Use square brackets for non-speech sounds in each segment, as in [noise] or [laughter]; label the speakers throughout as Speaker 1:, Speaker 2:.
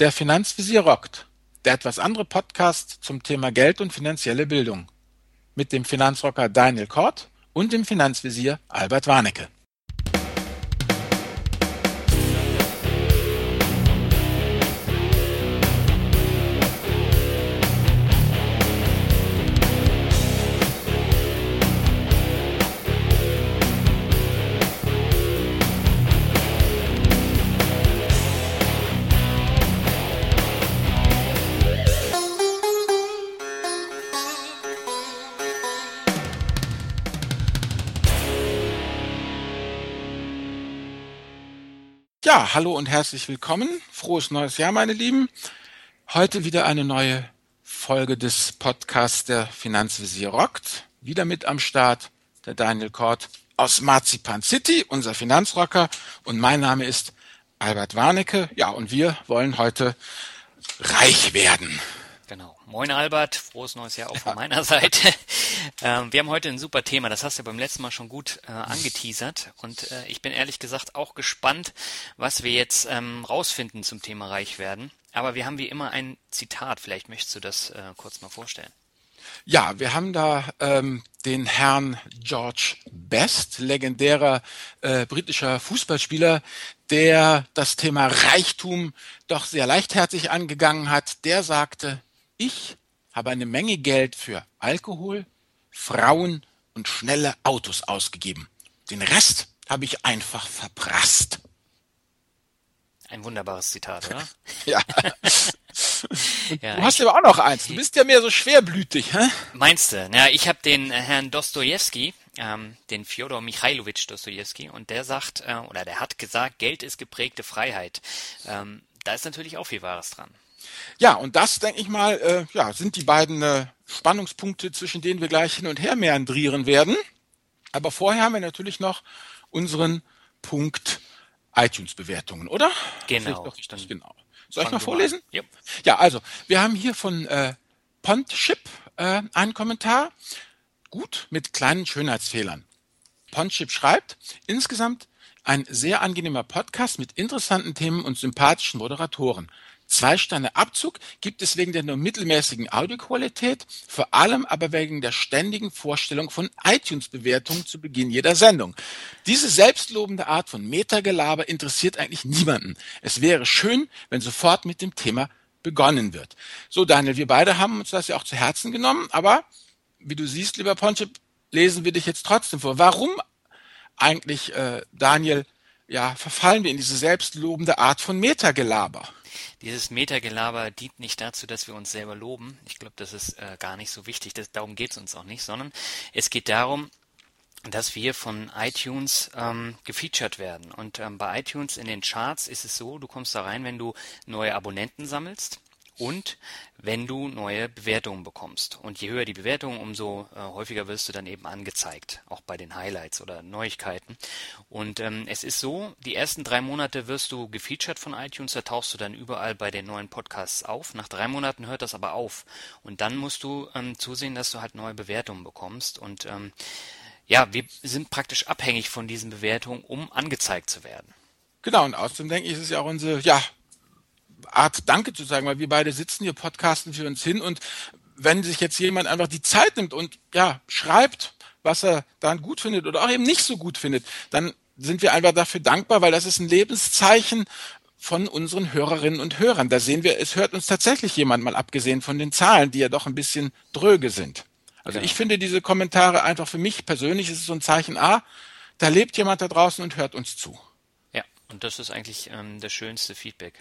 Speaker 1: Der Finanzvisier rockt, der etwas andere Podcast zum Thema Geld und finanzielle Bildung. Mit dem Finanzrocker Daniel Kort und dem Finanzvisier Albert Warnecke. Ja, hallo und herzlich willkommen. Frohes neues Jahr, meine Lieben. Heute wieder eine neue Folge des Podcasts der Finanzvisier rockt. Wieder mit am Start der Daniel Kort aus Marzipan City, unser Finanzrocker. Und mein Name ist Albert Warnecke. Ja, und wir wollen heute reich werden.
Speaker 2: Moin Albert, frohes neues Jahr auch von meiner Seite. [laughs] Ähm, wir haben heute ein super Thema, das hast du beim letzten Mal schon gut äh, angeteasert und äh, ich bin ehrlich gesagt auch gespannt, was wir jetzt ähm, rausfinden zum Thema reich werden. Aber wir haben wie immer ein Zitat, vielleicht möchtest du das äh, kurz mal vorstellen.
Speaker 1: Ja, wir haben da ähm, den Herrn George Best, legendärer äh, britischer Fußballspieler, der das Thema Reichtum doch sehr leichtherzig angegangen hat. Der sagte, ich habe eine Menge Geld für Alkohol, Frauen und schnelle Autos ausgegeben. Den Rest habe ich einfach verprasst.
Speaker 2: Ein wunderbares Zitat, oder? [laughs]
Speaker 1: ja. ja. Du hast aber auch noch eins. Du bist ja mehr so schwerblütig, hä?
Speaker 2: Meinst du? Ja, ich habe den äh, Herrn Dostojewski, ähm, den Fjodor Michailowitsch Dostojewski, und der sagt, äh, oder der hat gesagt, Geld ist geprägte Freiheit. Ähm, da ist natürlich auch viel Wahres dran.
Speaker 1: Ja, und das, denke ich mal, äh, ja, sind die beiden äh, Spannungspunkte, zwischen denen wir gleich hin und her meandrieren werden. Aber vorher haben wir natürlich noch unseren Punkt iTunes-Bewertungen, oder?
Speaker 2: Genau.
Speaker 1: Richtig, genau. Soll ich mal vorlesen?
Speaker 2: Ja.
Speaker 1: ja, also, wir haben hier von äh, Pontship äh, einen Kommentar. Gut, mit kleinen Schönheitsfehlern. Pontship schreibt, insgesamt ein sehr angenehmer Podcast mit interessanten Themen und sympathischen Moderatoren. Zwei Sterne Abzug gibt es wegen der nur mittelmäßigen Audioqualität, vor allem aber wegen der ständigen Vorstellung von iTunes-Bewertungen zu Beginn jeder Sendung. Diese selbstlobende Art von Metagelaber interessiert eigentlich niemanden. Es wäre schön, wenn sofort mit dem Thema begonnen wird. So, Daniel, wir beide haben uns das ja auch zu Herzen genommen, aber wie du siehst, lieber Ponche, lesen wir dich jetzt trotzdem vor. Warum eigentlich, äh, Daniel, ja, verfallen wir in diese selbstlobende Art von Metagelaber?
Speaker 2: Dieses Metagelaber dient nicht dazu, dass wir uns selber loben. Ich glaube, das ist äh, gar nicht so wichtig. Das, darum geht es uns auch nicht, sondern es geht darum, dass wir von iTunes ähm, gefeatured werden. Und ähm, bei iTunes in den Charts ist es so, du kommst da rein, wenn du neue Abonnenten sammelst und wenn du neue Bewertungen bekommst. Und je höher die Bewertung, umso äh, häufiger wirst du dann eben angezeigt, auch bei den Highlights oder Neuigkeiten. Und ähm, es ist so, die ersten drei Monate wirst du gefeatured von iTunes, da tauchst du dann überall bei den neuen Podcasts auf. Nach drei Monaten hört das aber auf. Und dann musst du ähm, zusehen, dass du halt neue Bewertungen bekommst. Und ähm, ja, wir sind praktisch abhängig von diesen Bewertungen, um angezeigt zu werden.
Speaker 1: Genau, und außerdem denke ich, ist es ja auch unsere, ja, Art Danke zu sagen, weil wir beide sitzen hier, podcasten für uns hin und wenn sich jetzt jemand einfach die Zeit nimmt und ja, schreibt, was er dann gut findet oder auch eben nicht so gut findet, dann sind wir einfach dafür dankbar, weil das ist ein Lebenszeichen von unseren Hörerinnen und Hörern. Da sehen wir, es hört uns tatsächlich jemand mal abgesehen von den Zahlen, die ja doch ein bisschen dröge sind. Also genau. ich finde diese Kommentare einfach für mich persönlich ist es so ein Zeichen, ah, da lebt jemand da draußen und hört uns zu.
Speaker 2: Ja, und das ist eigentlich ähm, das schönste Feedback.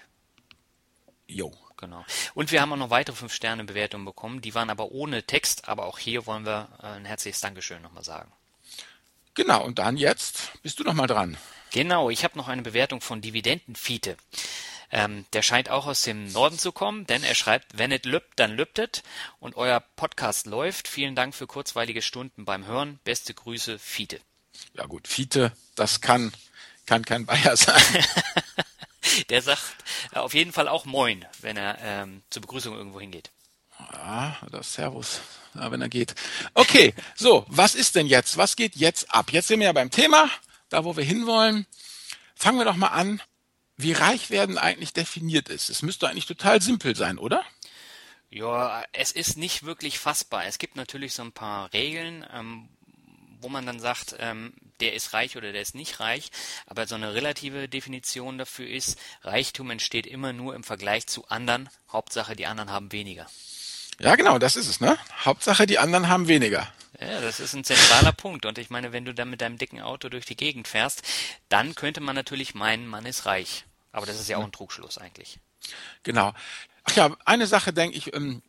Speaker 1: Jo.
Speaker 2: Genau. Und wir haben auch noch weitere 5-Sterne-Bewertungen bekommen. Die waren aber ohne Text, aber auch hier wollen wir äh, ein herzliches Dankeschön nochmal sagen.
Speaker 1: Genau, und dann jetzt bist du nochmal dran.
Speaker 2: Genau, ich habe noch eine Bewertung von Dividendenfiete. Ähm, der scheint auch aus dem Norden zu kommen, denn er schreibt, wenn es lübt, dann lübt es. Und euer Podcast läuft. Vielen Dank für kurzweilige Stunden beim Hören. Beste Grüße, Fiete.
Speaker 1: Ja gut, Fiete, das kann, kann kein Bayer sein. [laughs] [laughs]
Speaker 2: Der sagt äh, auf jeden Fall auch Moin, wenn er ähm, zur Begrüßung irgendwo hingeht.
Speaker 1: Ah, das Servus, wenn er geht. Okay, [laughs] so, was ist denn jetzt? Was geht jetzt ab? Jetzt sind wir ja beim Thema, da wo wir hinwollen. Fangen wir doch mal an wie reich werden eigentlich definiert ist. Es müsste eigentlich total simpel sein, oder?
Speaker 2: Ja, es ist nicht wirklich fassbar. Es gibt natürlich so ein paar Regeln, ähm, wo man dann sagt, ähm, der ist reich oder der ist nicht reich, aber so eine relative Definition dafür ist, Reichtum entsteht immer nur im Vergleich zu anderen. Hauptsache, die anderen haben weniger.
Speaker 1: Ja, genau, das ist es, ne? Hauptsache, die anderen haben weniger.
Speaker 2: Ja, das ist ein zentraler Punkt. Und ich meine, wenn du dann mit deinem dicken Auto durch die Gegend fährst, dann könnte man natürlich meinen, man ist reich. Aber das ist ja auch ein Trugschluss eigentlich.
Speaker 1: Genau. Ach ja, eine Sache denke ich, ähm,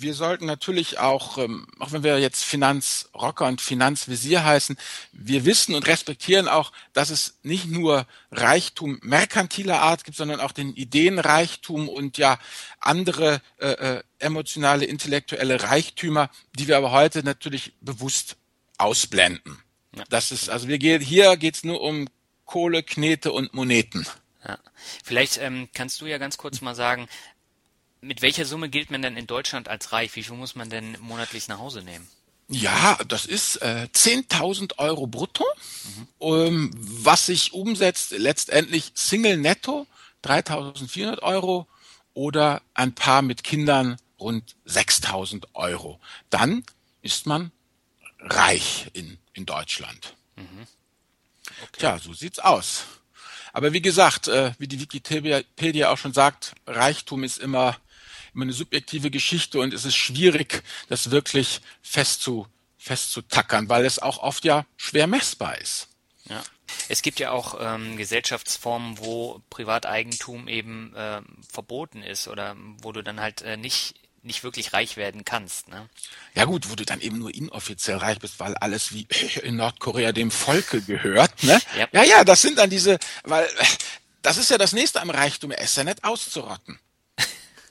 Speaker 1: wir sollten natürlich auch, ähm, auch wenn wir jetzt Finanzrocker und Finanzvisier heißen, wir wissen und respektieren auch, dass es nicht nur Reichtum merkantiler Art gibt, sondern auch den Ideenreichtum und ja andere äh, äh, emotionale, intellektuelle Reichtümer, die wir aber heute natürlich bewusst ausblenden. Ja. Das ist, also wir gehen, hier geht's nur um Kohle, Knete und Moneten.
Speaker 2: Ja. Vielleicht ähm, kannst du ja ganz kurz mal sagen, mit welcher Summe gilt man denn in Deutschland als reich? Wie viel muss man denn monatlich nach Hause nehmen?
Speaker 1: Ja, das ist äh, 10.000 Euro brutto, mhm. ähm, was sich umsetzt letztendlich Single netto 3.400 Euro oder ein Paar mit Kindern rund 6.000 Euro. Dann ist man reich in, in Deutschland. Mhm. Okay. Tja, so sieht's aus. Aber wie gesagt, äh, wie die Wikipedia auch schon sagt, Reichtum ist immer immer eine subjektive Geschichte und es ist schwierig, das wirklich festzu, festzutackern, weil es auch oft ja schwer messbar ist.
Speaker 2: Ja. Es gibt ja auch ähm, Gesellschaftsformen, wo Privateigentum eben äh, verboten ist oder wo du dann halt äh, nicht nicht wirklich reich werden kannst. Ne?
Speaker 1: Ja gut, wo du dann eben nur inoffiziell reich bist, weil alles wie [laughs] in Nordkorea dem Volke gehört. Ne? Ja. ja, ja, das sind dann diese, weil das ist ja das nächste am Reichtum, er ist ja nicht auszurotten.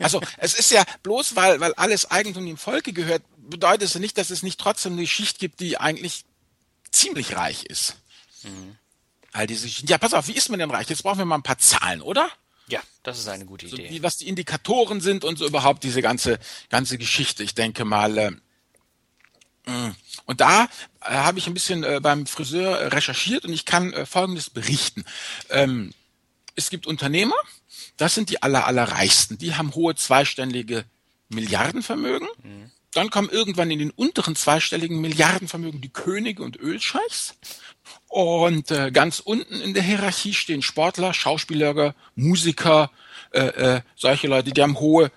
Speaker 1: Also es ist ja bloß, weil, weil alles Eigentum dem Volke gehört, bedeutet es nicht, dass es nicht trotzdem eine Schicht gibt, die eigentlich ziemlich reich ist. Mhm. All diese Schichten. Ja, pass auf, wie ist man denn reich? Jetzt brauchen wir mal ein paar Zahlen, oder?
Speaker 2: Ja, das ist eine gute Idee.
Speaker 1: So, wie, was die Indikatoren sind und so überhaupt diese ganze, ganze Geschichte. Ich denke mal, äh, mm. und da äh, habe ich ein bisschen äh, beim Friseur recherchiert und ich kann äh, Folgendes berichten. Ähm, es gibt Unternehmer, das sind die aller, allerreichsten. Die haben hohe zweistellige Milliardenvermögen. Mhm. Dann kommen irgendwann in den unteren zweistelligen Milliardenvermögen die Könige und Ölscheichs. Und äh, ganz unten in der Hierarchie stehen Sportler, Schauspieler, Musiker, äh, äh, solche Leute, die haben hohe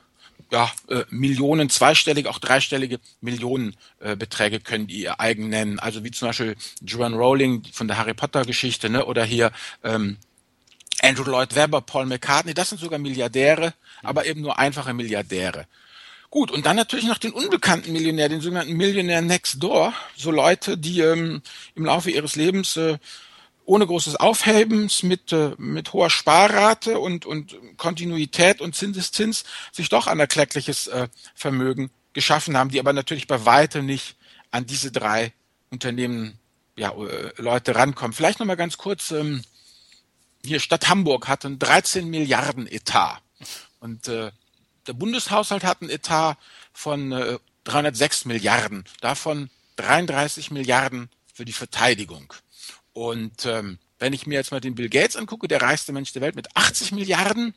Speaker 1: ja, äh, Millionen, zweistellige, auch dreistellige Millionenbeträge äh, können die ihr eigen nennen. Also wie zum Beispiel Joan Rowling von der Harry Potter Geschichte, ne? oder hier ähm, Andrew Lloyd Webber, Paul McCartney, das sind sogar Milliardäre, aber eben nur einfache Milliardäre. Gut, und dann natürlich noch den unbekannten Millionär, den sogenannten Millionär Next Door, so Leute, die ähm, im Laufe ihres Lebens äh, ohne großes Aufhebens, mit, äh, mit hoher Sparrate und, und Kontinuität und Zinseszins sich doch ein erkleckliches äh, Vermögen geschaffen haben, die aber natürlich bei weitem nicht an diese drei Unternehmen, ja, äh, Leute rankommen. Vielleicht nochmal ganz kurz, ähm, hier Stadt Hamburg hat einen 13 Milliarden Etat. Und äh, der Bundeshaushalt hat einen Etat von äh, 306 Milliarden, davon 33 Milliarden für die Verteidigung. Und ähm, wenn ich mir jetzt mal den Bill Gates angucke, der reichste Mensch der Welt mit 80 Milliarden,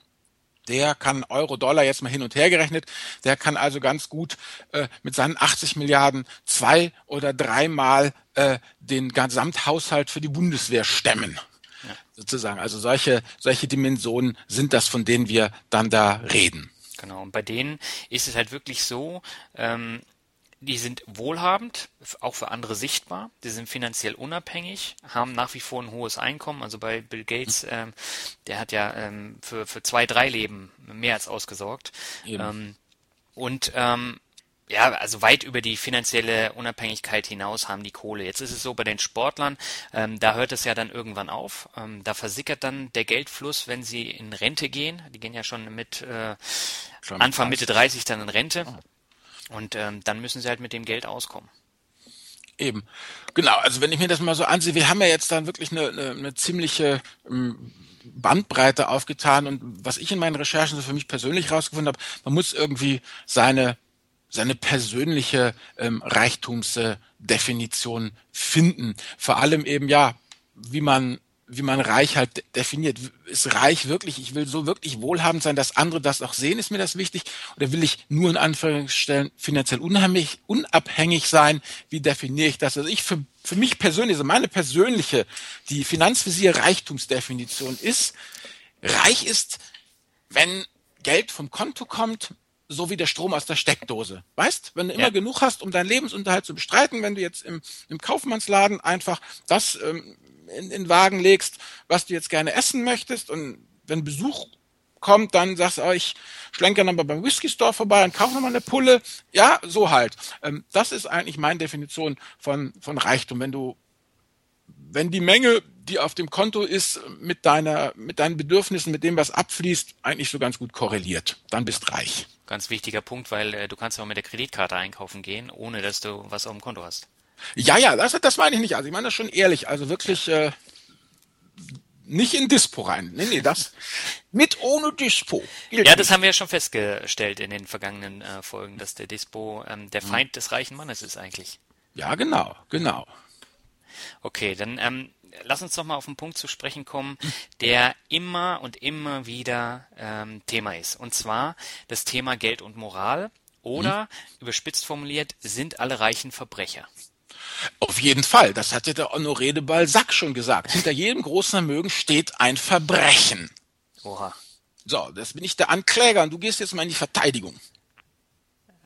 Speaker 1: der kann Euro, Dollar jetzt mal hin und her gerechnet, der kann also ganz gut äh, mit seinen 80 Milliarden zwei oder dreimal äh, den Gesamthaushalt für die Bundeswehr stemmen sozusagen. Also solche, solche Dimensionen sind das, von denen wir dann da reden.
Speaker 2: Genau, und bei denen ist es halt wirklich so, ähm, die sind wohlhabend, auch für andere sichtbar, die sind finanziell unabhängig, haben nach wie vor ein hohes Einkommen. Also bei Bill Gates, hm. ähm, der hat ja ähm, für, für zwei, drei Leben mehr als ausgesorgt. Ähm, und ähm, ja, also weit über die finanzielle Unabhängigkeit hinaus haben die Kohle. Jetzt ist es so bei den Sportlern, ähm, da hört es ja dann irgendwann auf. Ähm, da versickert dann der Geldfluss, wenn sie in Rente gehen. Die gehen ja schon mit äh, schon Anfang, Mitte 30 dann in Rente. Oh. Und ähm, dann müssen sie halt mit dem Geld auskommen.
Speaker 1: Eben. Genau, also wenn ich mir das mal so ansehe, wir haben ja jetzt dann wirklich eine, eine, eine ziemliche ähm, Bandbreite aufgetan und was ich in meinen Recherchen so für mich persönlich rausgefunden habe, man muss irgendwie seine seine persönliche ähm, Reichtumsdefinition finden. Vor allem eben ja, wie man wie man reich halt definiert. Ist reich wirklich, ich will so wirklich wohlhabend sein, dass andere das auch sehen, ist mir das wichtig? Oder will ich nur in Anführungsstellen finanziell unheimlich, unabhängig sein? Wie definiere ich das? Also ich für, für mich persönlich, also meine persönliche, die Finanzvisier Reichtumsdefinition ist, reich ist, wenn Geld vom Konto kommt, so wie der Strom aus der Steckdose. Weißt, wenn du immer ja. genug hast, um deinen Lebensunterhalt zu bestreiten, wenn du jetzt im, im Kaufmannsladen einfach das ähm, in, in Wagen legst, was du jetzt gerne essen möchtest und wenn Besuch kommt, dann sagst du, oh, ich schlenke nochmal beim Whisky Store vorbei und kaufe nochmal eine Pulle. Ja, so halt. Ähm, das ist eigentlich meine Definition von, von Reichtum. Wenn du, wenn die Menge, die auf dem Konto ist, mit deiner, mit deinen Bedürfnissen, mit dem, was abfließt, eigentlich so ganz gut korreliert, dann bist reich.
Speaker 2: Ganz wichtiger Punkt, weil äh, du kannst auch mit der Kreditkarte einkaufen gehen, ohne dass du was auf dem Konto hast.
Speaker 1: Ja, ja, das, das meine ich nicht. Also ich meine das schon ehrlich. Also wirklich äh, nicht in Dispo rein. Nee, nee, das [laughs] mit ohne Dispo.
Speaker 2: ja, das nicht. haben wir ja schon festgestellt in den vergangenen äh, Folgen, dass der Dispo ähm, der mhm. Feind mhm. des reichen Mannes ist eigentlich.
Speaker 1: Ja, genau, genau.
Speaker 2: Okay, dann ähm, lass uns doch mal auf einen Punkt zu sprechen kommen, der immer und immer wieder ähm, Thema ist. Und zwar das Thema Geld und Moral oder, mhm. überspitzt formuliert, sind alle Reichen Verbrecher?
Speaker 1: Auf jeden Fall. Das hat ja der Honoré de Balzac schon gesagt. Hinter jedem großen Vermögen steht ein Verbrechen.
Speaker 2: Oha.
Speaker 1: So, das bin ich der Ankläger und du gehst jetzt mal in die Verteidigung.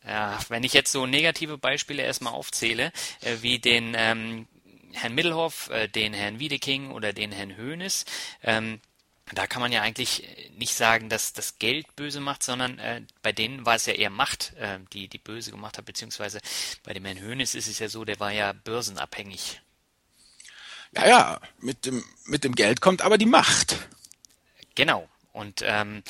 Speaker 2: Ja, wenn ich jetzt so negative Beispiele erstmal aufzähle, äh, wie den ähm, Herrn Middelhoff, äh, den Herrn Wiedeking oder den Herrn Hoeneß, ähm, da kann man ja eigentlich nicht sagen, dass das Geld böse macht, sondern äh, bei denen war es ja eher Macht, äh, die die böse gemacht hat, beziehungsweise bei dem Herrn Hönes ist es ja so, der war ja börsenabhängig.
Speaker 1: Ja, ja, mit dem, mit dem Geld kommt aber die Macht.
Speaker 2: Genau. Und ähm,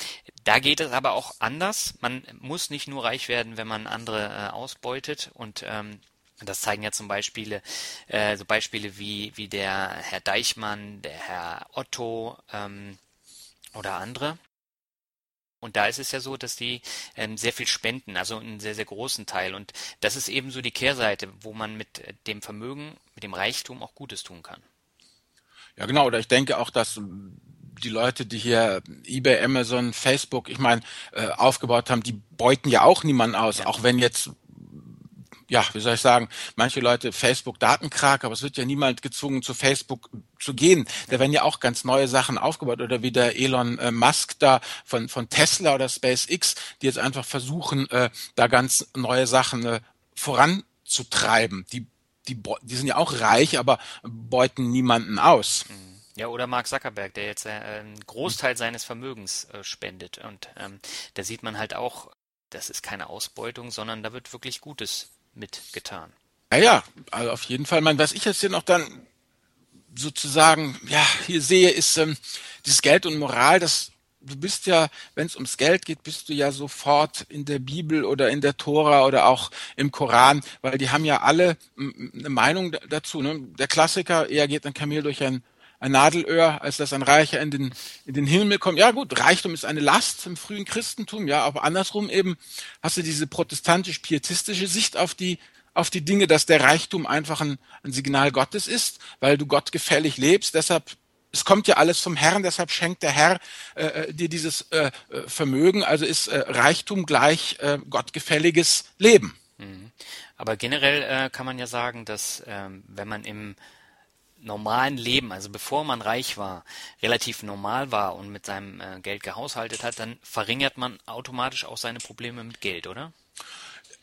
Speaker 2: da geht es aber auch anders. Man muss nicht nur reich werden, wenn man andere äh, ausbeutet und ähm, das zeigen ja zum Beispiel äh, so Beispiele wie, wie der Herr Deichmann, der Herr Otto, ähm, oder andere. Und da ist es ja so, dass die ähm, sehr viel spenden, also einen sehr, sehr großen Teil. Und das ist eben so die Kehrseite, wo man mit äh, dem Vermögen, mit dem Reichtum auch Gutes tun kann.
Speaker 1: Ja, genau. Oder ich denke auch, dass die Leute, die hier eBay, Amazon, Facebook, ich meine, äh, aufgebaut haben, die beuten ja auch niemanden aus, ja. auch wenn jetzt ja, wie soll ich sagen, manche Leute Facebook Datenkrag, aber es wird ja niemand gezwungen, zu Facebook zu gehen. Da werden ja auch ganz neue Sachen aufgebaut oder wie der Elon äh, Musk da von, von Tesla oder SpaceX, die jetzt einfach versuchen, äh, da ganz neue Sachen äh, voranzutreiben. Die, die, die sind ja auch reich, aber beuten niemanden aus. Mhm.
Speaker 2: Ja, oder Mark Zuckerberg, der jetzt äh, einen Großteil seines Vermögens äh, spendet. Und ähm, da sieht man halt auch, das ist keine Ausbeutung, sondern da wird wirklich Gutes mitgetan.
Speaker 1: Ja, ja, also auf jeden Fall. Mein, was ich jetzt hier noch dann sozusagen, ja, hier sehe, ist ähm, dieses Geld und Moral, das du bist ja, wenn es ums Geld geht, bist du ja sofort in der Bibel oder in der Tora oder auch im Koran, weil die haben ja alle eine Meinung dazu. Ne? Der Klassiker, eher geht ein Kamel durch ein, ein Nadelöhr, als dass ein Reicher in den, in den Himmel kommt. Ja gut, Reichtum ist eine Last im frühen Christentum, ja, aber andersrum eben hast du diese protestantisch-pietistische Sicht auf die auf die Dinge, dass der Reichtum einfach ein, ein Signal Gottes ist, weil du Gott gefällig lebst. Deshalb es kommt ja alles vom Herrn, deshalb schenkt der Herr äh, äh dir dieses äh, äh, Vermögen. Also ist äh, Reichtum gleich äh, gottgefälliges Leben. Mhm.
Speaker 2: Aber generell äh, kann man ja sagen, dass ähm, wenn man im normalen Leben, also bevor man reich war, relativ normal war und mit seinem äh, Geld gehaushaltet hat, dann verringert man automatisch auch seine Probleme mit Geld, oder?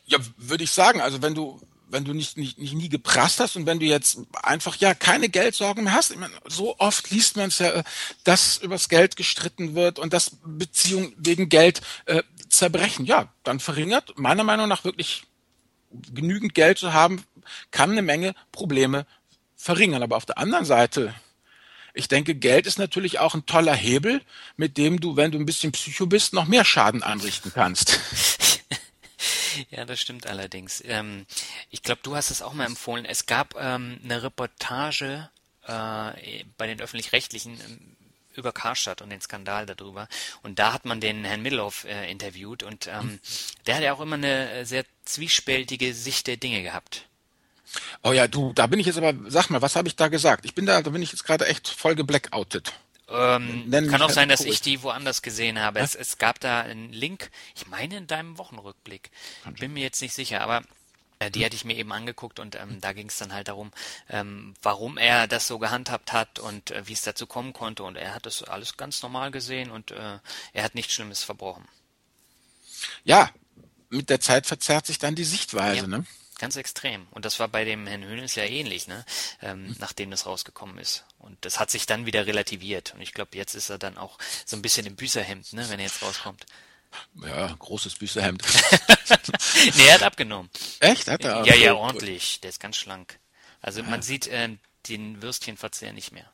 Speaker 1: Ja, würde ich sagen. Also wenn du wenn du nicht, nicht, nicht nie geprasst hast und wenn du jetzt einfach ja keine Geldsorgen mehr hast, ich meine, so oft liest man es ja, dass übers Geld gestritten wird und dass Beziehungen wegen Geld äh, zerbrechen. Ja, dann verringert meiner Meinung nach wirklich genügend Geld zu haben, kann eine Menge Probleme verringern. Aber auf der anderen Seite, ich denke, Geld ist natürlich auch ein toller Hebel, mit dem du, wenn du ein bisschen Psycho bist, noch mehr Schaden anrichten kannst. [laughs]
Speaker 2: Ja, das stimmt allerdings. Ähm, ich glaube, du hast es auch mal empfohlen. Es gab ähm, eine Reportage äh, bei den öffentlich-rechtlichen ähm, über Karstadt und den Skandal darüber. Und da hat man den Herrn Middelhoff äh, interviewt und ähm, der hat ja auch immer eine äh, sehr zwiespältige Sicht der Dinge gehabt.
Speaker 1: Oh ja, du, da bin ich jetzt aber, sag mal, was habe ich da gesagt? Ich bin da, da bin ich jetzt gerade echt voll geblackoutet.
Speaker 2: Ähm, kann auch sein, dass ich die woanders gesehen habe. Es, es, gab da einen Link, ich meine in deinem Wochenrückblick. Bin mir jetzt nicht sicher, aber äh, die hatte ich mir eben angeguckt und ähm, da ging es dann halt darum, ähm, warum er das so gehandhabt hat und äh, wie es dazu kommen konnte. Und er hat das alles ganz normal gesehen und äh, er hat nichts Schlimmes verbrochen.
Speaker 1: Ja, mit der Zeit verzerrt sich dann die Sichtweise, ja. ne?
Speaker 2: Ganz extrem. Und das war bei dem Herrn Hönes ja ähnlich, ne? Ähm, mhm. nachdem das rausgekommen ist. Und das hat sich dann wieder relativiert. Und ich glaube, jetzt ist er dann auch so ein bisschen im Büßerhemd, ne, wenn er jetzt rauskommt.
Speaker 1: Ja, großes Büßerhemd. [laughs]
Speaker 2: nee, er hat abgenommen.
Speaker 1: Echt? Hat er?
Speaker 2: Ja, ja, ordentlich. Der ist ganz schlank. Also man sieht äh, den Würstchenverzehr nicht mehr.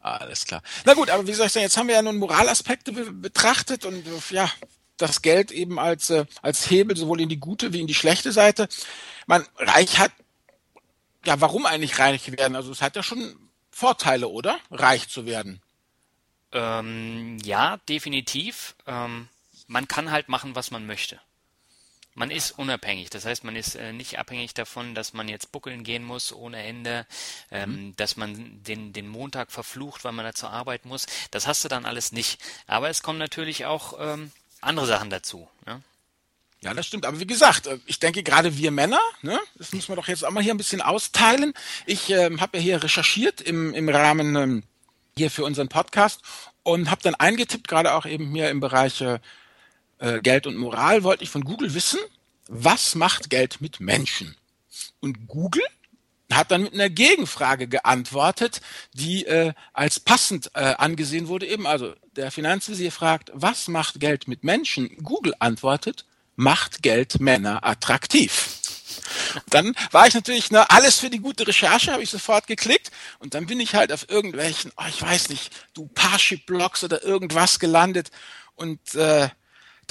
Speaker 1: Alles klar. Na gut, aber wie soll ich sagen, jetzt haben wir ja nun Moralaspekte be betrachtet und ja, das Geld eben als, äh, als Hebel sowohl in die gute wie in die schlechte Seite. Man, reich hat, ja, warum eigentlich reich werden? Also es hat ja schon Vorteile, oder? Reich zu werden.
Speaker 2: Ähm, ja, definitiv. Ähm, man kann halt machen, was man möchte. Man ist unabhängig, das heißt, man ist äh, nicht abhängig davon, dass man jetzt buckeln gehen muss ohne Ende, ähm, mhm. dass man den, den Montag verflucht, weil man da zur Arbeit muss. Das hast du dann alles nicht. Aber es kommen natürlich auch ähm, andere Sachen dazu. Ne?
Speaker 1: Ja, das stimmt. Aber wie gesagt, äh, ich denke gerade wir Männer, ne, das müssen wir doch jetzt auch mal hier ein bisschen austeilen. Ich ähm, habe ja hier recherchiert im, im Rahmen ähm, hier für unseren Podcast und habe dann eingetippt, gerade auch eben hier im Bereich äh, äh, Geld und Moral, wollte ich von Google wissen, was macht Geld mit Menschen? Und Google hat dann mit einer Gegenfrage geantwortet, die äh, als passend äh, angesehen wurde. Eben also der Finanzvisier fragt, was macht Geld mit Menschen? Google antwortet, macht Geld Männer attraktiv. Dann war ich natürlich, ne, alles für die gute Recherche, habe ich sofort geklickt und dann bin ich halt auf irgendwelchen, oh, ich weiß nicht, du Parship-Blogs oder irgendwas gelandet und äh,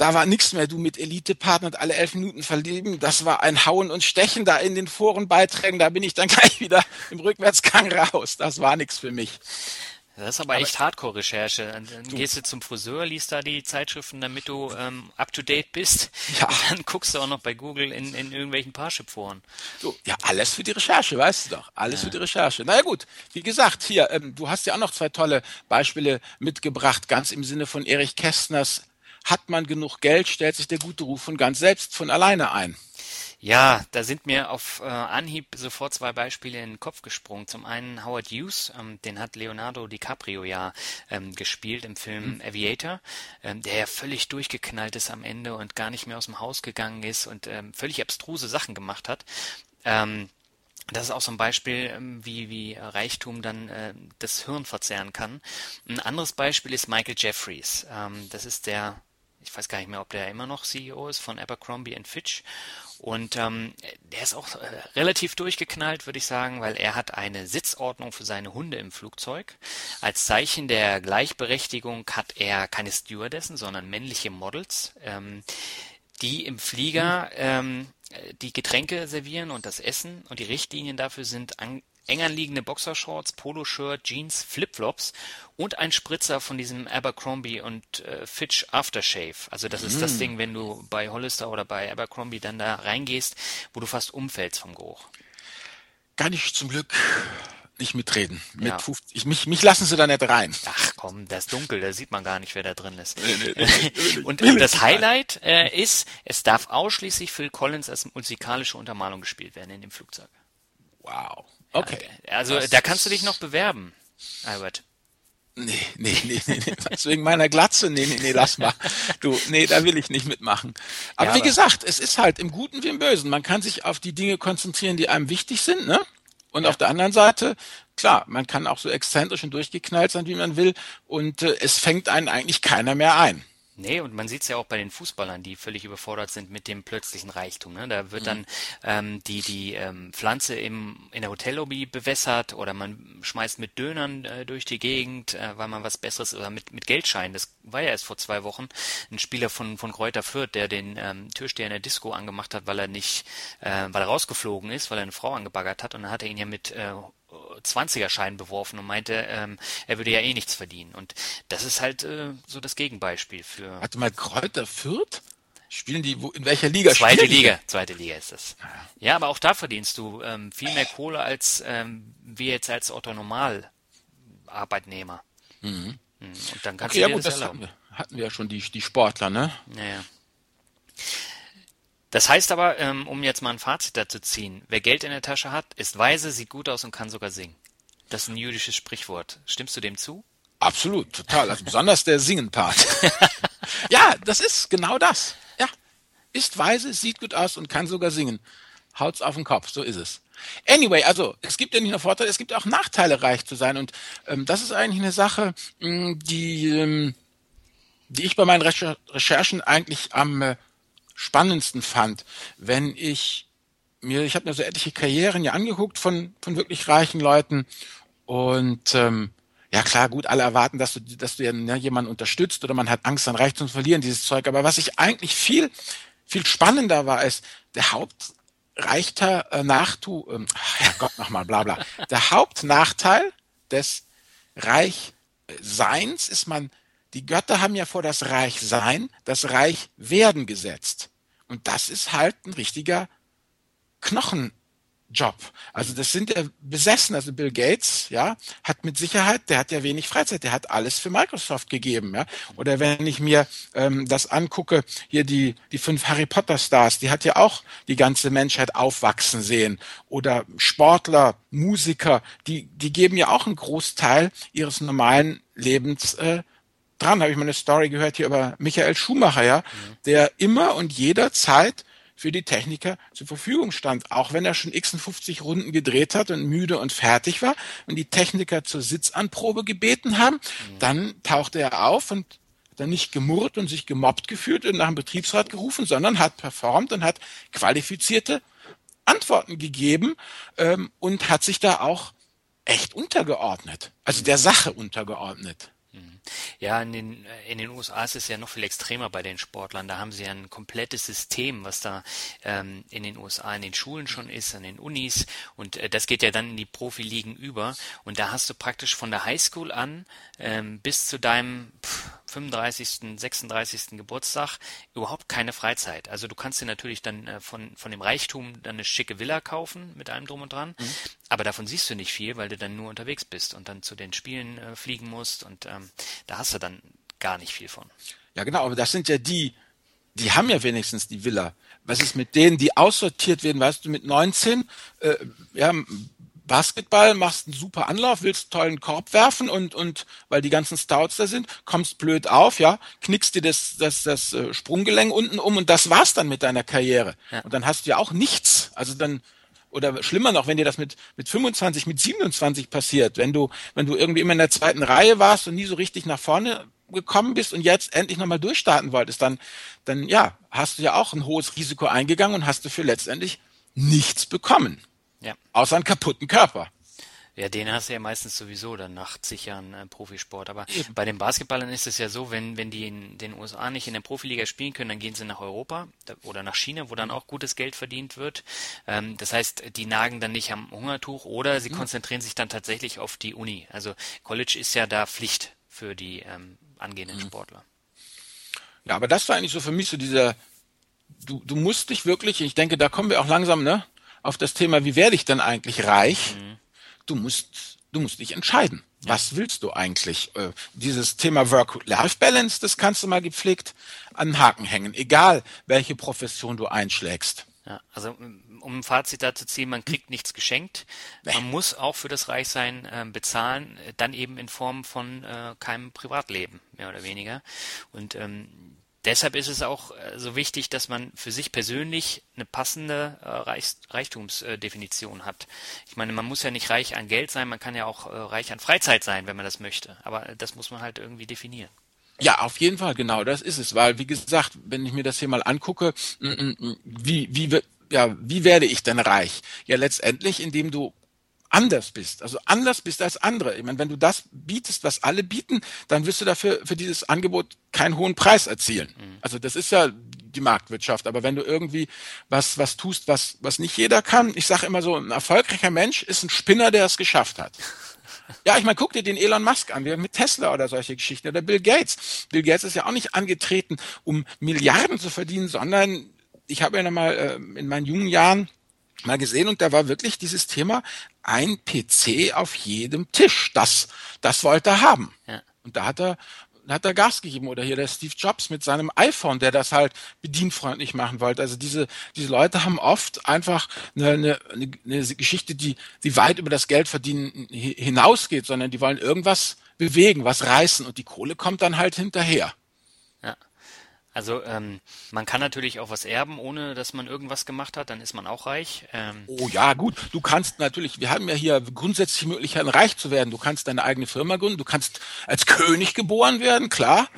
Speaker 1: da war nichts mehr, du mit Elite-Partnern alle elf Minuten verlieben. Das war ein Hauen und Stechen da in den Forenbeiträgen. Da bin ich dann [laughs] gleich wieder im Rückwärtsgang raus. Das war nichts für mich.
Speaker 2: Das ist aber, aber echt Hardcore-Recherche. Dann, dann gehst du zum Friseur, liest da die Zeitschriften, damit du ähm, up-to-date bist. Ja. Und dann guckst du auch noch bei Google in, in irgendwelchen Parship-Foren.
Speaker 1: So, ja, alles für die Recherche, weißt du doch. Alles ja. für die Recherche. Naja gut, wie gesagt, hier, ähm, du hast ja auch noch zwei tolle Beispiele mitgebracht, ganz im Sinne von Erich Kästners hat man genug Geld, stellt sich der gute Ruf von ganz selbst von alleine ein.
Speaker 2: Ja, da sind mir auf äh, Anhieb sofort zwei Beispiele in den Kopf gesprungen. Zum einen Howard Hughes, ähm, den hat Leonardo DiCaprio ja ähm, gespielt im Film mhm. Aviator, ähm, der ja völlig durchgeknallt ist am Ende und gar nicht mehr aus dem Haus gegangen ist und ähm, völlig abstruse Sachen gemacht hat. Ähm, das ist auch so ein Beispiel, ähm, wie, wie Reichtum dann äh, das Hirn verzehren kann. Ein anderes Beispiel ist Michael Jeffries. Ähm, das ist der ich weiß gar nicht mehr, ob der immer noch CEO ist von Abercrombie Fitch. Und ähm, der ist auch äh, relativ durchgeknallt, würde ich sagen, weil er hat eine Sitzordnung für seine Hunde im Flugzeug. Als Zeichen der Gleichberechtigung hat er keine Stewardessen, sondern männliche Models, ähm, die im Flieger ähm, die Getränke servieren und das Essen. Und die Richtlinien dafür sind an, eng anliegende Boxershorts, Poloshirt, Jeans, Flipflops und ein Spritzer von diesem Abercrombie und äh, Fitch Aftershave. Also das ist das mm. Ding, wenn du bei Hollister oder bei Abercrombie dann da reingehst, wo du fast umfällst vom Geruch.
Speaker 1: Kann ich zum Glück nicht mitreden. Mit ja. 50, ich, mich, mich lassen sie da nicht rein.
Speaker 2: Ach komm, das ist dunkel, da sieht man gar nicht, wer da drin ist. [laughs] Und das Highlight äh, ist, es darf ausschließlich Phil Collins als musikalische Untermalung gespielt werden in dem Flugzeug.
Speaker 1: Wow.
Speaker 2: Okay. Also das da kannst du dich noch bewerben, Albert.
Speaker 1: Nee, nee, nee, nee, nee. [laughs] Wegen meiner Glatze, nee, nee, nee, lass mal. Du, nee, da will ich nicht mitmachen. Aber ja, wie aber gesagt, es ist halt im Guten wie im Bösen. Man kann sich auf die Dinge konzentrieren, die einem wichtig sind, ne? Und ja. auf der anderen Seite, klar, man kann auch so exzentrisch und durchgeknallt sein, wie man will, und äh, es fängt einen eigentlich keiner mehr ein.
Speaker 2: Nee, und man sieht es ja auch bei den Fußballern, die völlig überfordert sind mit dem plötzlichen Reichtum. Ne? Da wird mhm. dann ähm, die, die ähm, Pflanze im, in der Hotellobby bewässert oder man schmeißt mit Dönern äh, durch die Gegend, äh, weil man was Besseres oder mit, mit Geldscheinen. Das war ja erst vor zwei Wochen ein Spieler von, von Kräuter Fürth, der den ähm, Türsteher in der Disco angemacht hat, weil er nicht, äh, weil er rausgeflogen ist, weil er eine Frau angebaggert hat und dann hat er ihn ja mit äh, 20er-Schein beworfen und meinte, ähm, er würde ja eh nichts verdienen. Und das ist halt äh, so das Gegenbeispiel für.
Speaker 1: Warte mal, Kräuter Fürth? Spielen die, wo, in welcher Liga
Speaker 2: Zweite
Speaker 1: spielen die?
Speaker 2: Liga, zweite Liga ist es. Ja, aber auch da verdienst du ähm, viel mehr Kohle als ähm, wir jetzt als Otto Normal Arbeitnehmer. Mhm. Und dann kannst
Speaker 1: Okay, ja
Speaker 2: du dir
Speaker 1: gut,
Speaker 2: das
Speaker 1: das
Speaker 2: erlauben.
Speaker 1: hatten wir, hatten wir ja schon, die, die Sportler, ne?
Speaker 2: Naja. Das heißt aber, ähm, um jetzt mal ein Fazit dazu zu ziehen, wer Geld in der Tasche hat, ist weise, sieht gut aus und kann sogar singen. Das ist ein jüdisches Sprichwort. Stimmst du dem zu?
Speaker 1: Absolut, total. Also besonders der Singen-Part. [laughs] ja, das ist genau das. Ja. Ist weise, sieht gut aus und kann sogar singen. Haut's auf den Kopf, so ist es. Anyway, also es gibt ja nicht nur Vorteile, es gibt auch Nachteile, reich zu sein. Und ähm, das ist eigentlich eine Sache, mh, die, ähm, die ich bei meinen Recher Recherchen eigentlich am äh, spannendsten fand. Wenn ich mir, ich habe mir so etliche Karrieren ja angeguckt von, von wirklich reichen Leuten und ähm, ja klar, gut, alle erwarten, dass du, dass du ja ne, jemanden unterstützt oder man hat Angst, an Reichtum zu verlieren, dieses Zeug. Aber was ich eigentlich viel, viel spannender war, ist der Hauptreichter äh, Nachtu, ähm, Herrgott nochmal, bla bla. Der Hauptnachteil des Reichseins ist man, die Götter haben ja vor das Reichsein, das Reichwerden gesetzt. Und das ist halt ein richtiger Knochenjob. Also das sind ja besessen. Also Bill Gates, ja, hat mit Sicherheit, der hat ja wenig Freizeit, der hat alles für Microsoft gegeben, ja. Oder wenn ich mir ähm, das angucke, hier die die fünf Harry Potter Stars, die hat ja auch die ganze Menschheit aufwachsen sehen. Oder Sportler, Musiker, die die geben ja auch einen Großteil ihres normalen Lebens äh, dran. Habe ich mal eine Story gehört hier über Michael Schumacher, ja, der immer und jederzeit für die Techniker zur Verfügung stand, auch wenn er schon x 50 Runden gedreht hat und müde und fertig war und die Techniker zur Sitzanprobe gebeten haben, dann tauchte er auf und dann nicht gemurrt und sich gemobbt gefühlt und nach dem Betriebsrat gerufen, sondern hat performt und hat qualifizierte Antworten gegeben ähm, und hat sich da auch echt untergeordnet, also der Sache untergeordnet.
Speaker 2: Ja, in den, in den USA ist es ja noch viel extremer bei den Sportlern. Da haben sie ja ein komplettes System, was da ähm, in den USA in den Schulen schon ist, an den Unis. Und äh, das geht ja dann in die Profiligen über. Und da hast du praktisch von der Highschool an ähm, bis zu deinem pff, 35., 36. Geburtstag überhaupt keine Freizeit. Also du kannst dir natürlich dann äh, von, von dem Reichtum dann eine schicke Villa kaufen mit allem drum und dran. Mhm. Aber davon siehst du nicht viel, weil du dann nur unterwegs bist und dann zu den Spielen äh, fliegen musst und ähm, da hast du dann gar nicht viel von.
Speaker 1: Ja, genau, aber das sind ja die, die haben ja wenigstens die Villa. Was ist mit denen, die aussortiert werden, weißt du, mit 19, äh, ja, Basketball, machst einen super Anlauf, willst einen tollen Korb werfen und, und weil die ganzen Stouts da sind, kommst blöd auf, ja, knickst dir das, das, das äh, Sprunggelenk unten um und das war's dann mit deiner Karriere. Ja. Und dann hast du ja auch nichts. Also dann, oder schlimmer noch, wenn dir das mit, mit 25, mit 27 passiert, wenn du, wenn du irgendwie immer in der zweiten Reihe warst und nie so richtig nach vorne gekommen bist und jetzt endlich nochmal durchstarten wolltest, dann, dann, ja, hast du ja auch ein hohes Risiko eingegangen und hast dafür letztendlich nichts bekommen.
Speaker 2: Ja.
Speaker 1: Außer einen kaputten Körper.
Speaker 2: Ja, den hast du ja meistens sowieso dann nach zig Jahren äh, Profisport. Aber Eben. bei den Basketballern ist es ja so, wenn, wenn die in den USA nicht in der Profiliga spielen können, dann gehen sie nach Europa oder nach China, wo dann auch gutes Geld verdient wird. Ähm, das heißt, die nagen dann nicht am Hungertuch oder sie mhm. konzentrieren sich dann tatsächlich auf die Uni. Also College ist ja da Pflicht für die ähm, angehenden mhm. Sportler.
Speaker 1: Ja, aber das war eigentlich so für mich so dieser, du, du musst dich wirklich, ich denke, da kommen wir auch langsam, ne? auf das Thema, wie werde ich denn eigentlich reich? Mhm. Du musst, du musst dich entscheiden. Ja. Was willst du eigentlich? Äh, dieses Thema Work-Life-Balance, das kannst du mal gepflegt an den Haken hängen, egal welche Profession du einschlägst.
Speaker 2: Ja, also um ein Fazit dazu zu ziehen, man kriegt nichts geschenkt. Man muss auch für das Reichsein äh, bezahlen, dann eben in Form von äh, keinem Privatleben, mehr oder weniger. Und ähm, deshalb ist es auch äh, so wichtig, dass man für sich persönlich eine passende äh, Reich, Reichtumsdefinition hat. Ich meine, man muss ja nicht reich an Geld sein, man kann ja auch äh, reich an Freizeit sein, wenn man das möchte. Aber das muss man halt irgendwie definieren.
Speaker 1: Ja, auf jeden Fall, genau, das ist es. Weil, wie gesagt, wenn ich mir das hier mal angucke, wie, wie, ja, wie werde ich denn reich? Ja, letztendlich, indem du anders bist, also anders bist als andere. Ich meine, wenn du das bietest, was alle bieten, dann wirst du dafür für dieses Angebot keinen hohen Preis erzielen. Mhm. Also das ist ja die Marktwirtschaft. Aber wenn du irgendwie was was tust, was was nicht jeder kann, ich sage immer so, ein erfolgreicher Mensch ist ein Spinner, der es geschafft hat. [laughs] Ja, ich meine, guck dir den Elon Musk an, mit Tesla oder solche Geschichten oder Bill Gates. Bill Gates ist ja auch nicht angetreten, um Milliarden zu verdienen, sondern ich habe ja noch mal äh, in meinen jungen Jahren mal gesehen und da war wirklich dieses Thema ein PC auf jedem Tisch. Das, das wollte er haben. Ja. Und da hat er hat er Gas gegeben oder hier der Steve Jobs mit seinem iPhone, der das halt bedienfreundlich machen wollte. Also diese diese Leute haben oft einfach eine, eine, eine Geschichte, die die weit über das Geldverdienen hinausgeht, sondern die wollen irgendwas bewegen, was reißen und die Kohle kommt dann halt hinterher.
Speaker 2: Also ähm, man kann natürlich auch was erben, ohne dass man irgendwas gemacht hat, dann ist man auch reich.
Speaker 1: Ähm, oh ja, gut. Du kannst natürlich, wir haben ja hier grundsätzlich Möglichkeiten, reich zu werden. Du kannst deine eigene Firma gründen, du kannst als König geboren werden, klar.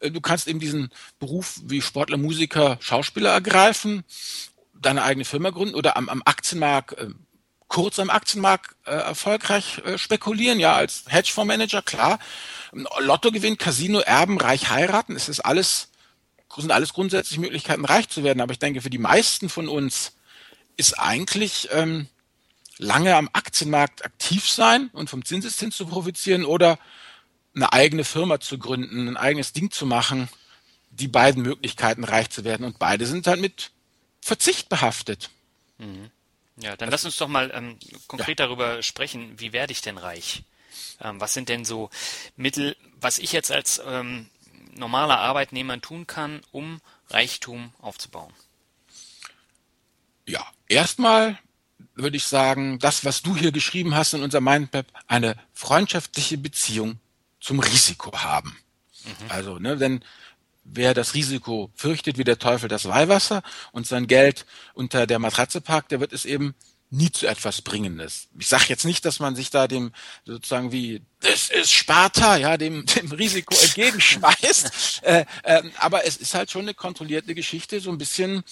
Speaker 1: Mhm. Du kannst eben diesen Beruf wie Sportler, Musiker, Schauspieler ergreifen, deine eigene Firma gründen oder am, am Aktienmarkt, äh, kurz am Aktienmarkt äh, erfolgreich äh, spekulieren, ja, als Hedgefondsmanager, klar. Lotto gewinnt, Casino, Erben, reich heiraten, es ist alles sind alles grundsätzlich Möglichkeiten, reich zu werden. Aber ich denke, für die meisten von uns ist eigentlich ähm, lange am Aktienmarkt aktiv sein und vom Zinseszins zu profitieren oder eine eigene Firma zu gründen, ein eigenes Ding zu machen, die beiden Möglichkeiten reich zu werden. Und beide sind halt mit Verzicht behaftet.
Speaker 2: Mhm. Ja, dann lass uns doch mal ähm, konkret ja. darüber sprechen, wie werde ich denn reich? Ähm, was sind denn so Mittel, was ich jetzt als ähm, normaler Arbeitnehmer tun kann, um Reichtum aufzubauen?
Speaker 1: Ja, erstmal würde ich sagen, das, was du hier geschrieben hast in unserem Mindmap, eine freundschaftliche Beziehung zum Risiko haben. Mhm. Also, ne, denn wer das Risiko fürchtet, wie der Teufel das Weihwasser und sein Geld unter der Matratze parkt, der wird es eben nie zu etwas Bringendes. Ich sage jetzt nicht, dass man sich da dem sozusagen wie das ist Sparta, ja, dem, dem Risiko entgegenschmeißt. [laughs] äh, äh, aber es ist halt schon eine kontrollierte Geschichte, so ein bisschen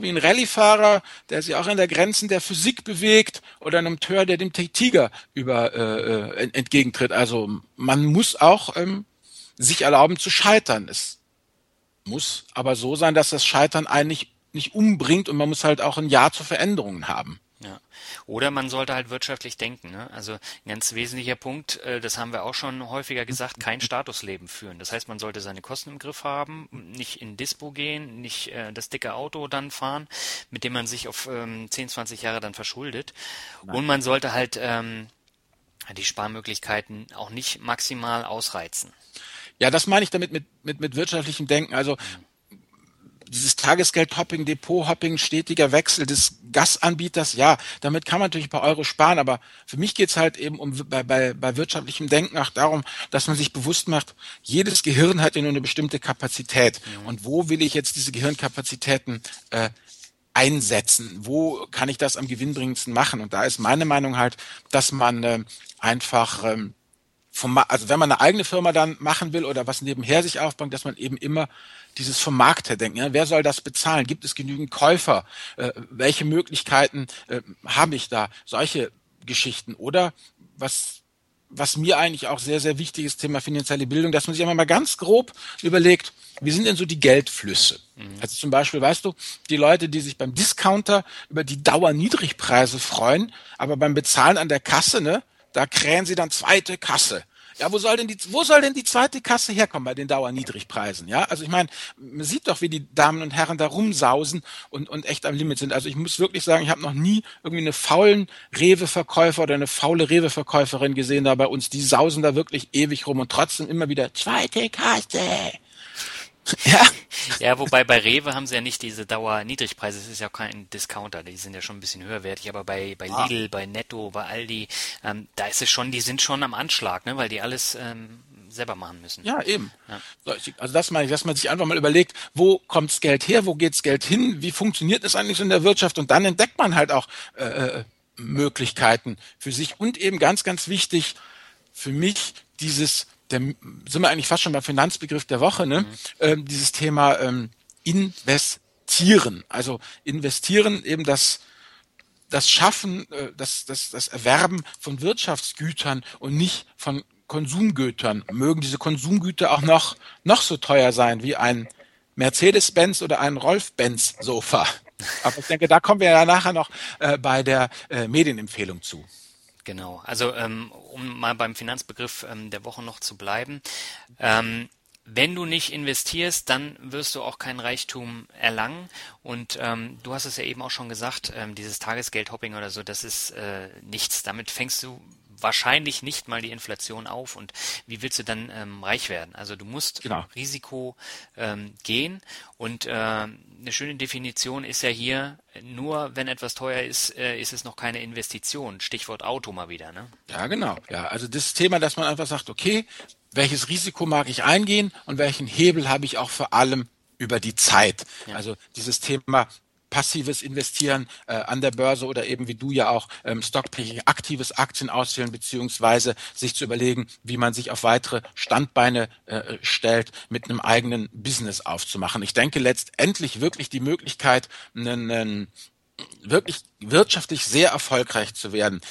Speaker 1: wie ein Rallyefahrer, der sich auch an der Grenzen der Physik bewegt oder ein Teur, der dem Tiger über äh, äh entgegentritt. Also man muss auch ähm, sich erlauben zu scheitern. Es muss aber so sein, dass das Scheitern einen nicht, nicht umbringt und man muss halt auch ein Ja zu Veränderungen haben.
Speaker 2: Oder man sollte halt wirtschaftlich denken. Ne? Also ein ganz wesentlicher Punkt, äh, das haben wir auch schon häufiger gesagt, kein Statusleben führen. Das heißt, man sollte seine Kosten im Griff haben, nicht in Dispo gehen, nicht äh, das dicke Auto dann fahren, mit dem man sich auf ähm, 10, 20 Jahre dann verschuldet. Nein. Und man sollte halt ähm, die Sparmöglichkeiten auch nicht maximal ausreizen.
Speaker 1: Ja, das meine ich damit mit, mit, mit wirtschaftlichem Denken. Also dieses Tagesgeld-Hopping, Depot-Hopping, stetiger Wechsel des Gasanbieters, ja, damit kann man natürlich ein paar Euro sparen, aber für mich geht's halt eben um bei, bei, bei wirtschaftlichem Denken auch darum, dass man sich bewusst macht, jedes Gehirn hat ja nur eine bestimmte Kapazität. Mhm. Und wo will ich jetzt diese Gehirnkapazitäten äh, einsetzen? Wo kann ich das am gewinnbringendsten machen? Und da ist meine Meinung halt, dass man äh, einfach ähm, vom, also wenn man eine eigene Firma dann machen will oder was nebenher sich aufbaut, dass man eben immer dieses vom Markt her denken. Ja, wer soll das bezahlen? Gibt es genügend Käufer? Äh, welche Möglichkeiten äh, habe ich da? Solche Geschichten. Oder was, was mir eigentlich auch sehr, sehr wichtig ist, Thema finanzielle Bildung, dass man sich einmal mal ganz grob überlegt, wie sind denn so die Geldflüsse? Mhm. Also zum Beispiel, weißt du, die Leute, die sich beim Discounter über die Dauerniedrigpreise freuen, aber beim Bezahlen an der Kasse, ne, da krähen sie dann zweite Kasse. Ja, wo soll denn die, wo soll denn die zweite Kasse herkommen bei den Dauerniedrigpreisen? Ja, also ich meine, man sieht doch, wie die Damen und Herren da rumsausen und, und echt am Limit sind. Also ich muss wirklich sagen, ich habe noch nie irgendwie eine faulen Rewe-Verkäufer oder eine faule Rewe-Verkäuferin gesehen da bei uns. Die sausen da wirklich ewig rum und trotzdem immer wieder zweite Kasse. [laughs]
Speaker 2: Ja. ja, wobei bei Rewe haben sie ja nicht diese Dauer-Niedrigpreise. Es ist ja auch kein Discounter. Die sind ja schon ein bisschen höherwertig. Aber bei, bei ah. Lidl, bei Netto, bei Aldi, ähm, da ist es schon, die sind schon am Anschlag, ne, weil die alles ähm, selber machen müssen.
Speaker 1: Ja, eben. Ja. Also das meine ich, dass man sich einfach mal überlegt, wo kommt's Geld her, wo geht's Geld hin, wie funktioniert es eigentlich so in der Wirtschaft und dann entdeckt man halt auch äh, äh Möglichkeiten für sich und eben ganz, ganz wichtig für mich dieses der, sind wir eigentlich fast schon beim Finanzbegriff der Woche, ne? Mhm. Ähm, dieses Thema ähm, investieren. Also investieren eben das, das Schaffen, äh, das, das, das Erwerben von Wirtschaftsgütern und nicht von Konsumgütern. Mögen diese Konsumgüter auch noch, noch so teuer sein wie ein Mercedes-Benz oder ein Rolf-Benz-Sofa. [laughs] Aber ich denke, da kommen wir ja nachher noch äh, bei der äh, Medienempfehlung zu.
Speaker 2: Genau. Also ähm, um mal beim Finanzbegriff ähm, der Woche noch zu bleiben. Ähm, wenn du nicht investierst, dann wirst du auch kein Reichtum erlangen. Und ähm, du hast es ja eben auch schon gesagt, ähm, dieses Tagesgeldhopping oder so, das ist äh, nichts. Damit fängst du wahrscheinlich nicht mal die Inflation auf und wie willst du dann ähm, reich werden? Also du musst genau. Risiko ähm, gehen und äh, eine schöne Definition ist ja hier, nur wenn etwas teuer ist, äh, ist es noch keine Investition. Stichwort Auto mal wieder, ne?
Speaker 1: Ja, genau. Ja, also das Thema, dass man einfach sagt, okay, welches Risiko mag ich eingehen und welchen Hebel habe ich auch vor allem über die Zeit. Ja. Also dieses Thema passives Investieren äh, an der Börse oder eben wie du ja auch ähm, Stockpicking, aktives Aktien auswählen beziehungsweise sich zu überlegen, wie man sich auf weitere Standbeine äh, stellt, mit einem eigenen Business aufzumachen. Ich denke letztendlich wirklich die Möglichkeit, einen, einen wirklich wirtschaftlich sehr erfolgreich zu werden,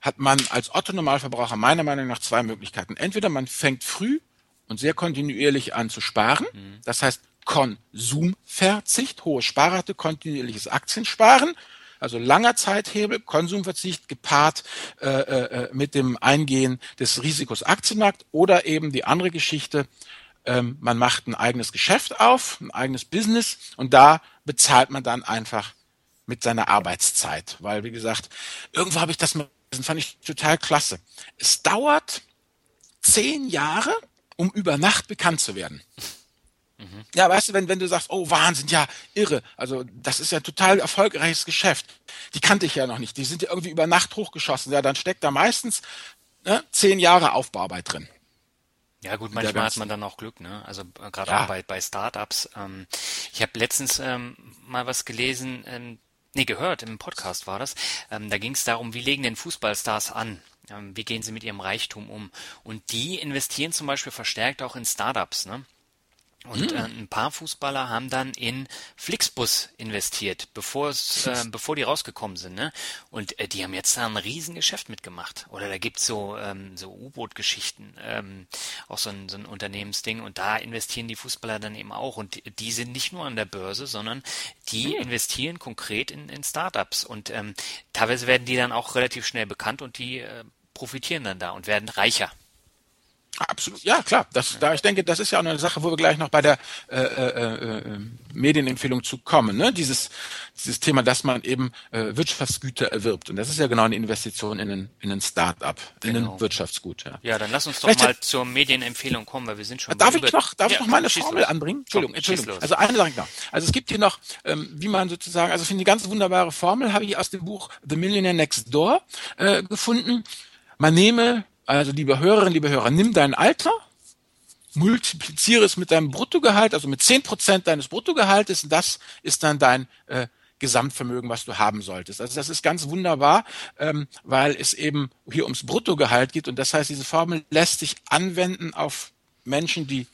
Speaker 1: hat man als Otto Normalverbraucher meiner Meinung nach zwei Möglichkeiten. Entweder man fängt früh und sehr kontinuierlich an zu sparen. Mhm. Das heißt, Konsumverzicht, hohe Sparrate, kontinuierliches Aktiensparen, also langer Zeithebel, Konsumverzicht gepaart äh, äh, mit dem Eingehen des Risikos Aktienmarkt oder eben die andere Geschichte, ähm, man macht ein eigenes Geschäft auf, ein eigenes Business und da bezahlt man dann einfach mit seiner Arbeitszeit, weil wie gesagt, irgendwo habe ich das mal, das fand ich total klasse. Es dauert zehn Jahre, um über Nacht bekannt zu werden. Mhm. Ja, weißt du, wenn, wenn du sagst, oh Wahnsinn, ja, irre, also das ist ja total erfolgreiches Geschäft. Die kannte ich ja noch nicht. Die sind ja irgendwie über Nacht hochgeschossen. Ja, dann steckt da meistens ne, zehn Jahre Aufbauarbeit drin.
Speaker 2: Ja gut, manchmal hat man dann auch Glück, ne? Also äh, gerade ja. auch bei, bei Startups. Ähm, ich habe letztens ähm, mal was gelesen, ähm, nee, gehört, im Podcast war das. Ähm, da ging es darum, wie legen denn Fußballstars an? Ähm, wie gehen sie mit ihrem Reichtum um? Und die investieren zum Beispiel verstärkt auch in Startups, ne? Und mhm. äh, ein paar Fußballer haben dann in Flixbus investiert, bevor es, äh, bevor die rausgekommen sind, ne? Und äh, die haben jetzt da ein Riesengeschäft mitgemacht. Oder da gibt's so ähm, so U-Boot-Geschichten, ähm, auch so ein, so ein Unternehmensding. Und da investieren die Fußballer dann eben auch. Und die, die sind nicht nur an der Börse, sondern die mhm. investieren konkret in, in Startups. Und ähm, teilweise werden die dann auch relativ schnell bekannt und die äh, profitieren dann da und werden reicher.
Speaker 1: Absolut, ja klar. Das, da ich denke, das ist ja auch eine Sache, wo wir gleich noch bei der äh, äh, äh, Medienempfehlung zu kommen. Ne? Dieses, dieses Thema, dass man eben äh, Wirtschaftsgüter erwirbt. Und das ist ja genau eine Investition in ein, in ein Start-up, in genau. ein Wirtschaftsgut. Ja.
Speaker 2: ja, dann lass uns doch Vielleicht mal zur Medienempfehlung kommen, weil wir sind schon.
Speaker 1: Darf ich noch, darf ja, ich noch meine Formel los. anbringen? Entschuldigung, Entschuldigung. Also eine Sache noch. Also es gibt hier noch, ähm, wie man sozusagen, also ich finde die ganz wunderbare Formel habe ich aus dem Buch The Millionaire Next Door äh, gefunden. Man nehme also liebe Hörerinnen, liebe Hörer, nimm dein Alter, multipliziere es mit deinem Bruttogehalt, also mit zehn Prozent deines Bruttogehaltes, und das ist dann dein äh, Gesamtvermögen, was du haben solltest. Also das ist ganz wunderbar, ähm, weil es eben hier ums Bruttogehalt geht und das heißt, diese Formel lässt sich anwenden auf Menschen, die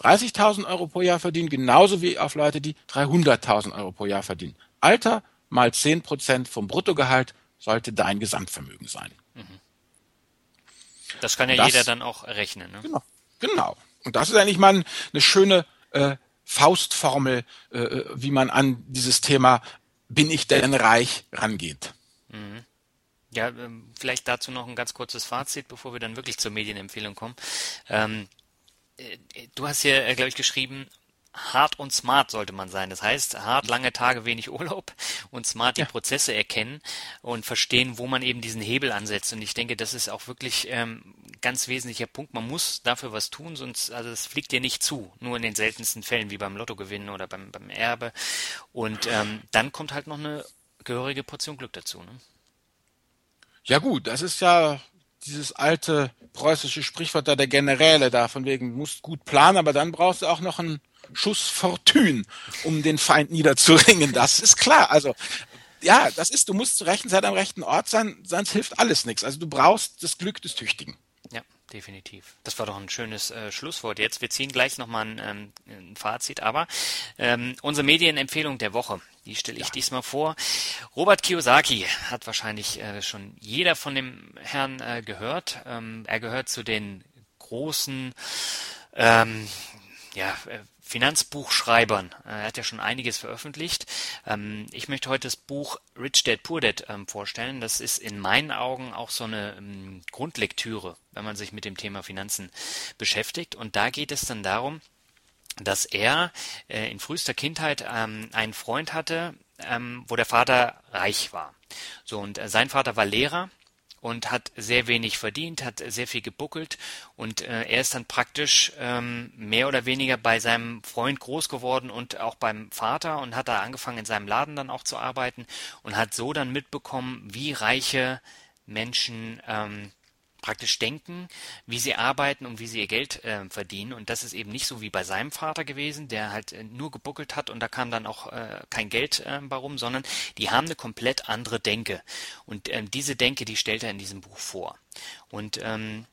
Speaker 1: 30.000 Euro pro Jahr verdienen, genauso wie auf Leute, die 300.000 Euro pro Jahr verdienen. Alter mal zehn Prozent vom Bruttogehalt sollte dein Gesamtvermögen sein. Mhm.
Speaker 2: Das kann ja das, jeder dann auch rechnen. Ne?
Speaker 1: Genau, genau. Und das ist eigentlich mal eine schöne äh, Faustformel, äh, wie man an dieses Thema bin ich denn reich rangeht. Mhm.
Speaker 2: Ja, ähm, vielleicht dazu noch ein ganz kurzes Fazit, bevor wir dann wirklich zur Medienempfehlung kommen. Ähm, äh, du hast hier, äh, glaube ich, geschrieben, hart und smart sollte man sein. Das heißt, hart, lange Tage, wenig Urlaub und smart die ja. Prozesse erkennen und verstehen, wo man eben diesen Hebel ansetzt. Und ich denke, das ist auch wirklich ähm, ganz wesentlicher Punkt. Man muss dafür was tun, sonst, also es fliegt dir nicht zu. Nur in den seltensten Fällen, wie beim Lottogewinn oder beim, beim Erbe. Und ähm, dann kommt halt noch eine gehörige Portion Glück dazu. Ne?
Speaker 1: Ja gut, das ist ja dieses alte preußische Sprichwort da der Generäle da, von wegen, musst gut planen, aber dann brauchst du auch noch einen Schuss Fortune, um den Feind niederzuringen. Das ist klar. Also ja, das ist, du musst zur rechten Zeit am rechten Ort sein, sonst hilft alles nichts. Also du brauchst das Glück des Tüchtigen.
Speaker 2: Ja, definitiv. Das war doch ein schönes äh, Schlusswort. Jetzt, wir ziehen gleich nochmal ein, ähm, ein Fazit, aber ähm, unsere Medienempfehlung der Woche, die stelle ich ja. diesmal vor. Robert Kiyosaki hat wahrscheinlich äh, schon jeder von dem Herrn äh, gehört. Ähm, er gehört zu den großen ähm, ja, äh, Finanzbuchschreibern. Er hat ja schon einiges veröffentlicht. Ähm, ich möchte heute das Buch Rich Dad Poor Dad ähm, vorstellen. Das ist in meinen Augen auch so eine ähm, Grundlektüre, wenn man sich mit dem Thema Finanzen beschäftigt. Und da geht es dann darum, dass er äh, in frühester Kindheit einen Freund hatte, wo der Vater reich war. So und äh, sein Vater war Lehrer und hat sehr wenig verdient, hat sehr viel gebuckelt und äh, er ist dann praktisch ähm, mehr oder weniger bei seinem Freund groß geworden und auch beim Vater und hat da angefangen in seinem Laden dann auch zu arbeiten und hat so dann mitbekommen, wie reiche Menschen ähm, praktisch denken, wie sie arbeiten und wie sie ihr Geld äh, verdienen. Und das ist eben nicht so wie bei seinem Vater gewesen, der halt äh, nur gebuckelt hat und da kam dann auch äh, kein Geld äh, warum, sondern die haben eine komplett andere Denke. Und ähm, diese Denke, die stellt er in diesem Buch vor. Und ähm,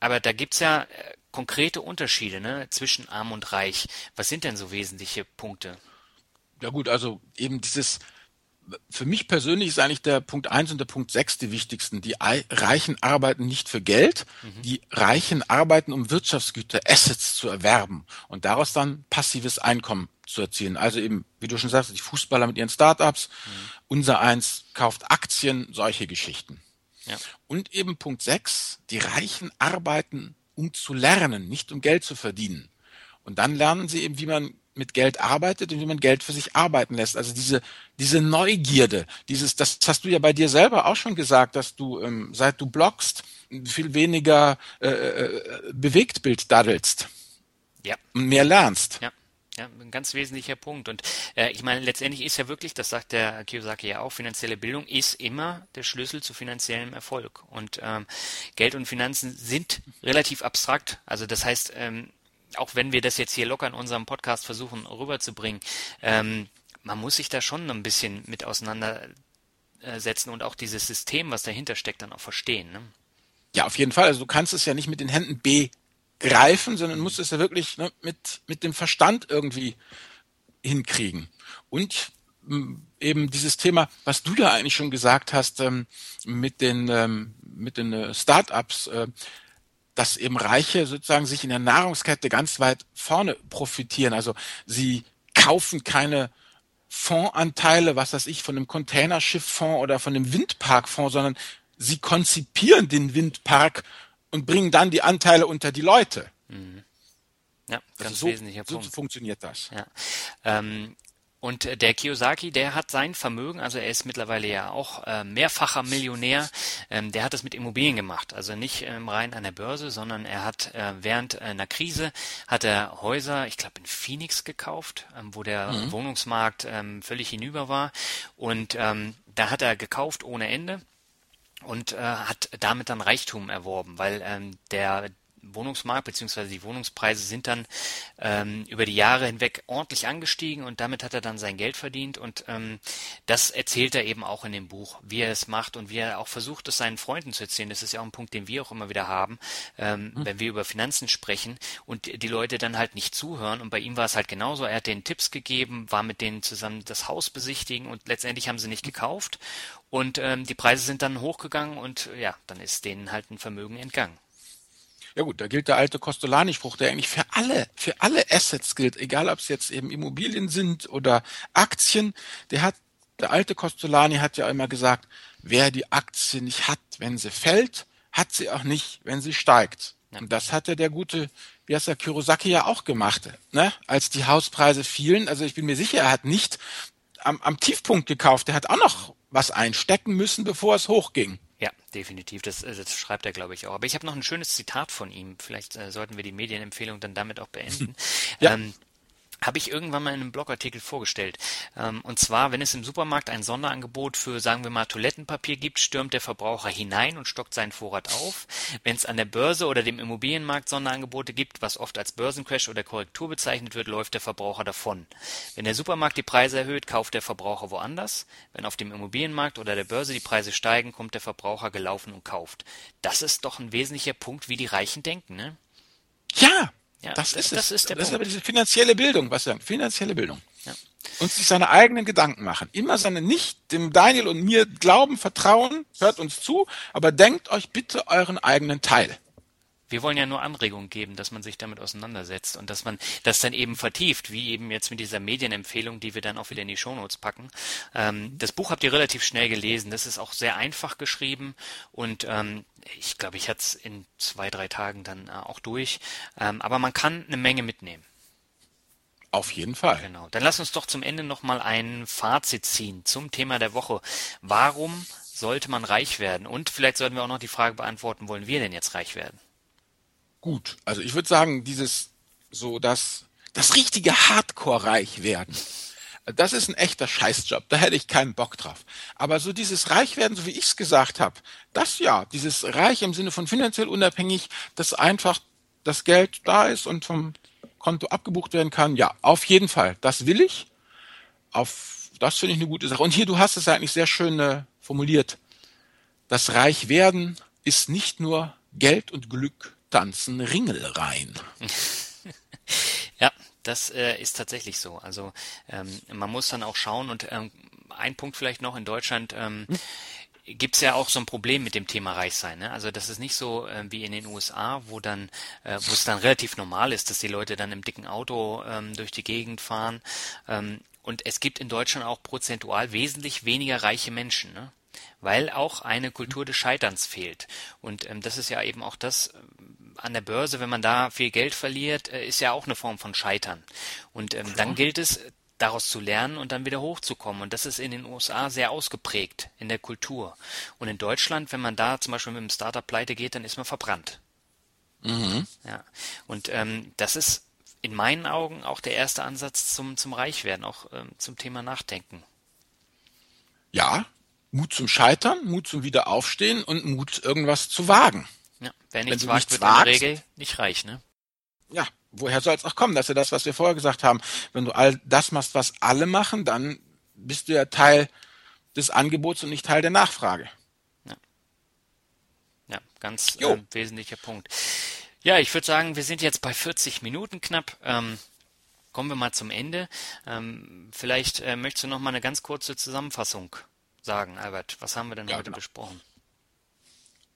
Speaker 2: aber da gibt's ja äh, konkrete Unterschiede ne, zwischen arm und reich. Was sind denn so wesentliche Punkte?
Speaker 1: Ja gut, also eben dieses für mich persönlich ist eigentlich der Punkt eins und der Punkt sechs die wichtigsten. Die Reichen arbeiten nicht für Geld, mhm. die Reichen arbeiten, um Wirtschaftsgüter, Assets zu erwerben und daraus dann passives Einkommen zu erzielen. Also eben, wie du schon sagst, die Fußballer mit ihren Startups, mhm. unser eins kauft Aktien, solche Geschichten. Ja. Und eben Punkt sechs: die Reichen arbeiten, um zu lernen, nicht um Geld zu verdienen. Und dann lernen sie eben, wie man mit Geld arbeitet und wie man Geld für sich arbeiten lässt. Also diese, diese Neugierde, dieses, das hast du ja bei dir selber auch schon gesagt, dass du, ähm, seit du bloggst, viel weniger äh, äh, Bewegtbild daddelst. Ja. Und mehr lernst.
Speaker 2: Ja. Ja, ein ganz wesentlicher Punkt. Und äh, ich meine, letztendlich ist ja wirklich, das sagt der Kiyosaki ja auch, finanzielle Bildung ist immer der Schlüssel zu finanziellem Erfolg. Und ähm, Geld und Finanzen sind relativ abstrakt. Also das heißt, ähm, auch wenn wir das jetzt hier locker in unserem Podcast versuchen rüberzubringen, ähm, man muss sich da schon ein bisschen mit auseinandersetzen und auch dieses System, was dahinter steckt, dann auch verstehen. Ne?
Speaker 1: Ja, auf jeden Fall. Also du kannst es ja nicht mit den Händen begreifen, sondern musst es ja wirklich ne, mit, mit dem Verstand irgendwie hinkriegen. Und eben dieses Thema, was du ja eigentlich schon gesagt hast, ähm, mit den, ähm, mit den äh, Startups, äh, dass eben Reiche sozusagen sich in der Nahrungskette ganz weit vorne profitieren. Also sie kaufen keine Fondsanteile, was weiß ich, von einem Containerschifffonds oder von einem Windparkfonds, sondern sie konzipieren den Windpark und bringen dann die Anteile unter die Leute. Mhm.
Speaker 2: Ja, ganz also so, wesentlicher
Speaker 1: Punkt. So funktioniert das.
Speaker 2: Ja. Ähm, und äh, der Kiyosaki, der hat sein Vermögen, also er ist mittlerweile ja auch äh, mehrfacher Millionär, ähm, der hat das mit Immobilien gemacht. Also nicht ähm, rein an der Börse, sondern er hat äh, während einer Krise hat er Häuser, ich glaube in Phoenix gekauft, ähm, wo der mhm. Wohnungsmarkt völlig hinüber war. Und da hat er gekauft ohne Ende und äh, hat damit dann Reichtum erworben, weil ähm, der Wohnungsmarkt beziehungsweise die Wohnungspreise sind dann ähm, über die Jahre hinweg ordentlich angestiegen und damit hat er dann sein Geld verdient und ähm, das erzählt er eben auch in dem Buch, wie er es macht und wie er auch versucht, es seinen Freunden zu erzählen. Das ist ja auch ein Punkt, den wir auch immer wieder haben, ähm, mhm. wenn wir über Finanzen sprechen und die Leute dann halt nicht zuhören und bei ihm war es halt genauso. Er hat denen Tipps gegeben, war mit denen zusammen das Haus besichtigen und letztendlich haben sie nicht gekauft und ähm, die Preise sind dann hochgegangen und ja, dann ist denen halt ein Vermögen entgangen.
Speaker 1: Ja gut, da gilt der alte Costolani-Spruch, der eigentlich für alle, für alle Assets gilt, egal ob es jetzt eben Immobilien sind oder Aktien. Der hat, der alte Costolani hat ja immer gesagt, wer die Aktie nicht hat, wenn sie fällt, hat sie auch nicht, wenn sie steigt. Ja. Und das hatte der gute, wie heißt der, Kurosaki ja auch gemacht, ne? als die Hauspreise fielen. Also ich bin mir sicher, er hat nicht am, am Tiefpunkt gekauft, er hat auch noch was einstecken müssen, bevor es hochging.
Speaker 2: Ja, definitiv. Das, äh, das schreibt er, glaube ich, auch. Aber ich habe noch ein schönes Zitat von ihm. Vielleicht äh, sollten wir die Medienempfehlung dann damit auch beenden. [laughs] ja. Ähm, habe ich irgendwann mal in einem Blogartikel vorgestellt. Ähm, und zwar, wenn es im Supermarkt ein Sonderangebot für, sagen wir mal, Toilettenpapier gibt, stürmt der Verbraucher hinein und stockt seinen Vorrat auf. Wenn es an der Börse oder dem Immobilienmarkt Sonderangebote gibt, was oft als Börsencrash oder Korrektur bezeichnet wird, läuft der Verbraucher davon. Wenn der Supermarkt die Preise erhöht, kauft der Verbraucher woanders. Wenn auf dem Immobilienmarkt oder der Börse die Preise steigen, kommt der Verbraucher gelaufen und kauft. Das ist doch ein wesentlicher Punkt, wie die Reichen denken, ne?
Speaker 1: Ja, ja, das ist das es. Ist der das Punkt. ist aber diese finanzielle Bildung, was sagen, finanzielle Bildung. Ja. Und sich seine eigenen Gedanken machen. Immer seine nicht dem Daniel und mir glauben, vertrauen, hört uns zu, aber denkt euch bitte euren eigenen Teil.
Speaker 2: Wir wollen ja nur Anregungen geben, dass man sich damit auseinandersetzt und dass man das dann eben vertieft, wie eben jetzt mit dieser Medienempfehlung, die wir dann auch wieder in die Shownotes packen. Ähm, das Buch habt ihr relativ schnell gelesen. Das ist auch sehr einfach geschrieben und ähm, ich glaube, ich hatte es in zwei, drei Tagen dann äh, auch durch. Ähm, aber man kann eine Menge mitnehmen.
Speaker 1: Auf jeden Fall.
Speaker 2: Genau. Dann lass uns doch zum Ende nochmal ein Fazit ziehen zum Thema der Woche. Warum sollte man reich werden? Und vielleicht sollten wir auch noch die Frage beantworten, wollen wir denn jetzt reich werden?
Speaker 1: Gut, also ich würde sagen, dieses so das das richtige Hardcore-Reich werden. Das ist ein echter Scheißjob, da hätte ich keinen Bock drauf. Aber so dieses Reichwerden, so wie ich es gesagt habe, das ja, dieses Reich im Sinne von finanziell unabhängig, dass einfach das Geld da ist und vom Konto abgebucht werden kann, ja, auf jeden Fall. Das will ich. Auf das finde ich eine gute Sache. Und hier, du hast es eigentlich sehr schön äh, formuliert. Das Reichwerden ist nicht nur Geld und Glück tanzen Ringelrein. [laughs]
Speaker 2: ja, das äh, ist tatsächlich so. Also ähm, man muss dann auch schauen und ähm, ein Punkt vielleicht noch in Deutschland. Ähm, hm? gibt es ja auch so ein Problem mit dem Thema Reichsein. Ne? Also das ist nicht so äh, wie in den USA, wo dann, äh, wo es dann relativ normal ist, dass die Leute dann im dicken Auto ähm, durch die Gegend fahren. Ähm, und es gibt in Deutschland auch prozentual wesentlich weniger reiche Menschen. Ne? weil auch eine Kultur des Scheiterns fehlt. Und ähm, das ist ja eben auch das an der Börse, wenn man da viel Geld verliert, äh, ist ja auch eine Form von Scheitern. Und ähm, dann gilt es, daraus zu lernen und dann wieder hochzukommen. Und das ist in den USA sehr ausgeprägt in der Kultur. Und in Deutschland, wenn man da zum Beispiel mit einem Startup pleite geht, dann ist man verbrannt. Mhm. Ja. Und ähm, das ist in meinen Augen auch der erste Ansatz zum, zum Reichwerden, auch ähm, zum Thema Nachdenken.
Speaker 1: Ja, Mut zum Scheitern, Mut zum Wiederaufstehen und Mut, irgendwas zu wagen.
Speaker 2: Ja, wer nichts Wenn wagt, wird wagst, in der Regel nicht reich, ne?
Speaker 1: Ja, woher soll es auch kommen? Das ist ja das, was wir vorher gesagt haben. Wenn du all das machst, was alle machen, dann bist du ja Teil des Angebots und nicht Teil der Nachfrage.
Speaker 2: Ja, ja ganz äh, wesentlicher Punkt. Ja, ich würde sagen, wir sind jetzt bei 40 Minuten knapp. Ähm, kommen wir mal zum Ende. Ähm, vielleicht äh, möchtest du noch mal eine ganz kurze Zusammenfassung sagen, Albert? Was haben wir denn ja, heute genau. besprochen?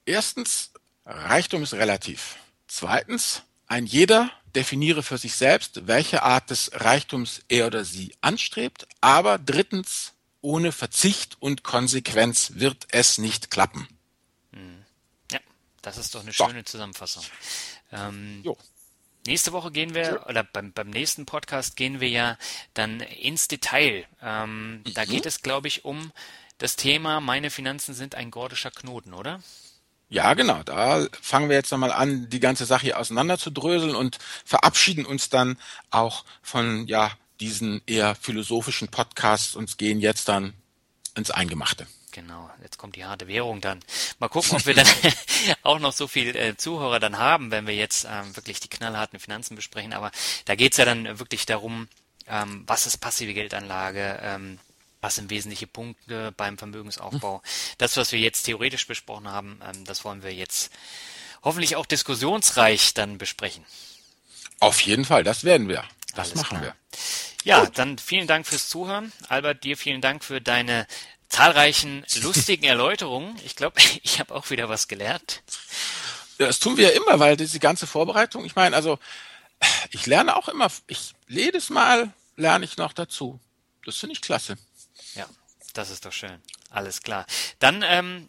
Speaker 1: Erstens, Reichtum ist relativ. Zweitens, ein jeder definiere für sich selbst, welche Art des Reichtums er oder sie anstrebt. Aber drittens, ohne Verzicht und Konsequenz wird es nicht klappen.
Speaker 2: Hm. Ja, das ist doch eine so. schöne Zusammenfassung. Ähm, Nächste Woche gehen wir, oder beim, beim nächsten Podcast gehen wir ja dann ins Detail. Ähm, mhm. Da geht es, glaube ich, um das Thema Meine Finanzen sind ein gordischer Knoten, oder?
Speaker 1: Ja, genau. Da fangen wir jetzt nochmal an, die ganze Sache hier auseinander zu dröseln und verabschieden uns dann auch von ja diesen eher philosophischen Podcasts und gehen jetzt dann ins Eingemachte.
Speaker 2: Genau, jetzt kommt die harte Währung dann. Mal gucken, ob wir dann [laughs] [laughs] auch noch so viel äh, Zuhörer dann haben, wenn wir jetzt ähm, wirklich die knallharten Finanzen besprechen. Aber da geht's ja dann wirklich darum, ähm, was ist passive Geldanlage, ähm, was sind wesentliche Punkte beim Vermögensaufbau. Das, was wir jetzt theoretisch besprochen haben, ähm, das wollen wir jetzt hoffentlich auch diskussionsreich dann besprechen.
Speaker 1: Auf jeden Fall, das werden wir. Das Alles machen klar. wir.
Speaker 2: Ja, Gut. dann vielen Dank fürs Zuhören. Albert, dir vielen Dank für deine zahlreichen [laughs] lustigen Erläuterungen. Ich glaube, [laughs] ich habe auch wieder was gelernt.
Speaker 1: Das tun wir ja immer, weil diese ganze Vorbereitung, ich meine, also ich lerne auch immer, ich jedes Mal lerne ich noch dazu. Das finde ich klasse.
Speaker 2: Ja, das ist doch schön. Alles klar. Dann ähm,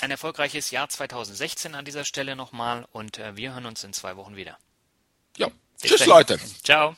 Speaker 2: ein erfolgreiches Jahr 2016 an dieser Stelle nochmal und äh, wir hören uns in zwei Wochen wieder.
Speaker 1: Ja. Bis Tschüss, dahin. Leute.
Speaker 2: Ciao.